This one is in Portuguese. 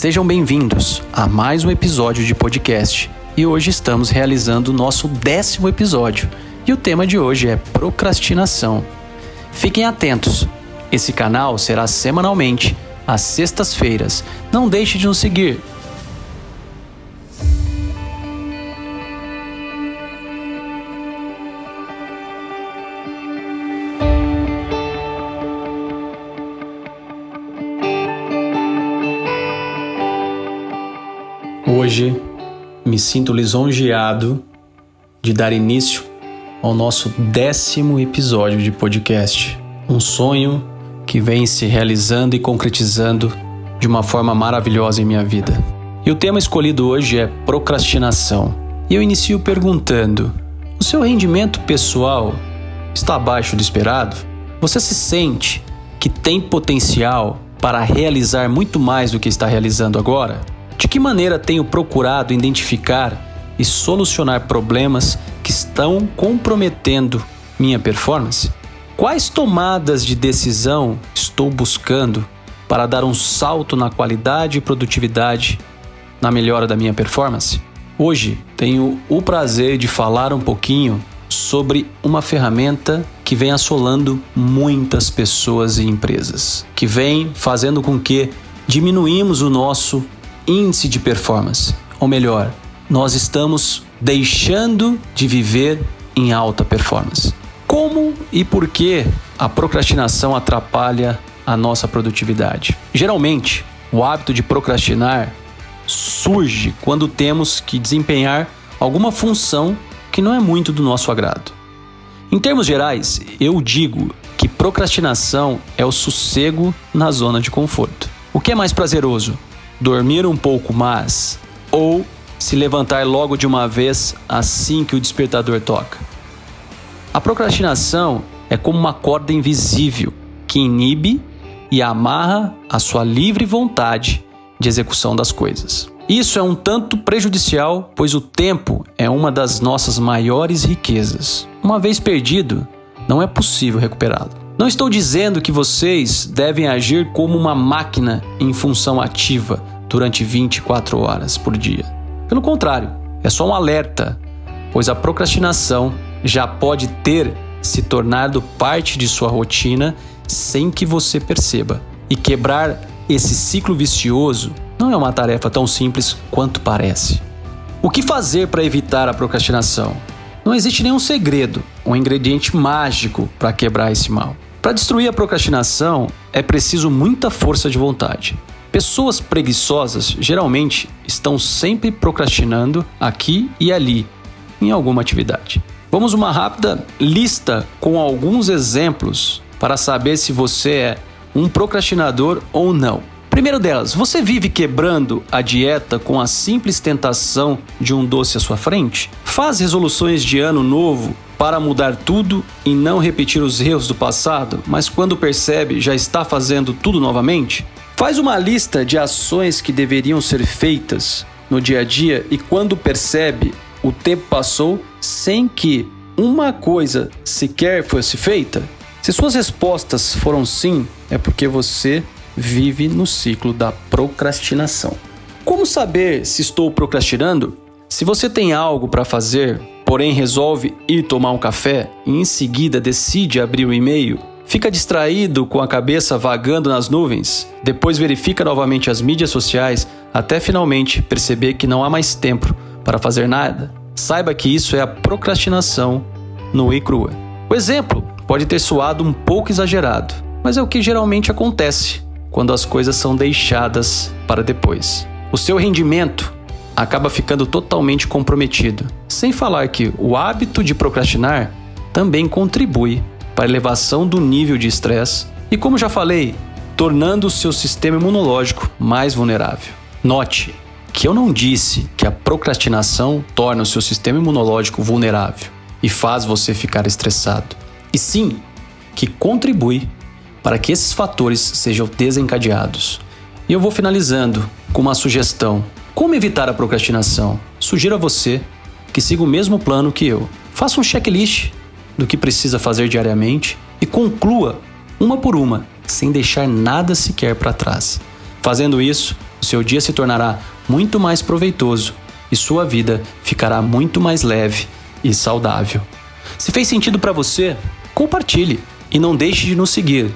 Sejam bem-vindos a mais um episódio de podcast. E hoje estamos realizando o nosso décimo episódio. E o tema de hoje é procrastinação. Fiquem atentos, esse canal será semanalmente, às sextas-feiras. Não deixe de nos seguir. Hoje me sinto lisonjeado de dar início ao nosso décimo episódio de podcast. Um sonho que vem se realizando e concretizando de uma forma maravilhosa em minha vida. E o tema escolhido hoje é procrastinação. E eu inicio perguntando: o seu rendimento pessoal está abaixo do esperado? Você se sente que tem potencial para realizar muito mais do que está realizando agora? De que maneira tenho procurado identificar e solucionar problemas que estão comprometendo minha performance? Quais tomadas de decisão estou buscando para dar um salto na qualidade e produtividade na melhora da minha performance? Hoje tenho o prazer de falar um pouquinho sobre uma ferramenta que vem assolando muitas pessoas e empresas, que vem fazendo com que diminuímos o nosso índice de performance. Ou melhor, nós estamos deixando de viver em alta performance. Como e por que a procrastinação atrapalha a nossa produtividade? Geralmente, o hábito de procrastinar surge quando temos que desempenhar alguma função que não é muito do nosso agrado. Em termos gerais, eu digo que procrastinação é o sossego na zona de conforto. O que é mais prazeroso? Dormir um pouco mais ou se levantar logo de uma vez assim que o despertador toca. A procrastinação é como uma corda invisível que inibe e amarra a sua livre vontade de execução das coisas. Isso é um tanto prejudicial, pois o tempo é uma das nossas maiores riquezas. Uma vez perdido, não é possível recuperá-lo. Não estou dizendo que vocês devem agir como uma máquina em função ativa durante 24 horas por dia. Pelo contrário, é só um alerta, pois a procrastinação já pode ter se tornado parte de sua rotina sem que você perceba. E quebrar esse ciclo vicioso não é uma tarefa tão simples quanto parece. O que fazer para evitar a procrastinação? Não existe nenhum segredo, um ingrediente mágico para quebrar esse mal. Para destruir a procrastinação, é preciso muita força de vontade. Pessoas preguiçosas geralmente estão sempre procrastinando aqui e ali em alguma atividade. Vamos uma rápida lista com alguns exemplos para saber se você é um procrastinador ou não. Primeiro delas, você vive quebrando a dieta com a simples tentação de um doce à sua frente? Faz resoluções de ano novo para mudar tudo e não repetir os erros do passado, mas quando percebe já está fazendo tudo novamente? Faz uma lista de ações que deveriam ser feitas no dia a dia e quando percebe o tempo passou sem que uma coisa sequer fosse feita? Se suas respostas foram sim, é porque você vive no ciclo da procrastinação. Como saber se estou procrastinando? Se você tem algo para fazer, porém resolve ir tomar um café e em seguida decide abrir o e-mail, fica distraído com a cabeça vagando nas nuvens, depois verifica novamente as mídias sociais até finalmente perceber que não há mais tempo para fazer nada, saiba que isso é a procrastinação no e crua. O exemplo pode ter soado um pouco exagerado, mas é o que geralmente acontece quando as coisas são deixadas para depois. O seu rendimento acaba ficando totalmente comprometido. Sem falar que o hábito de procrastinar também contribui para a elevação do nível de estresse e, como já falei, tornando o seu sistema imunológico mais vulnerável. Note que eu não disse que a procrastinação torna o seu sistema imunológico vulnerável e faz você ficar estressado, e sim que contribui para que esses fatores sejam desencadeados. E eu vou finalizando com uma sugestão como evitar a procrastinação? Sugiro a você que siga o mesmo plano que eu. Faça um checklist do que precisa fazer diariamente e conclua uma por uma, sem deixar nada sequer para trás. Fazendo isso, o seu dia se tornará muito mais proveitoso e sua vida ficará muito mais leve e saudável. Se fez sentido para você, compartilhe e não deixe de nos seguir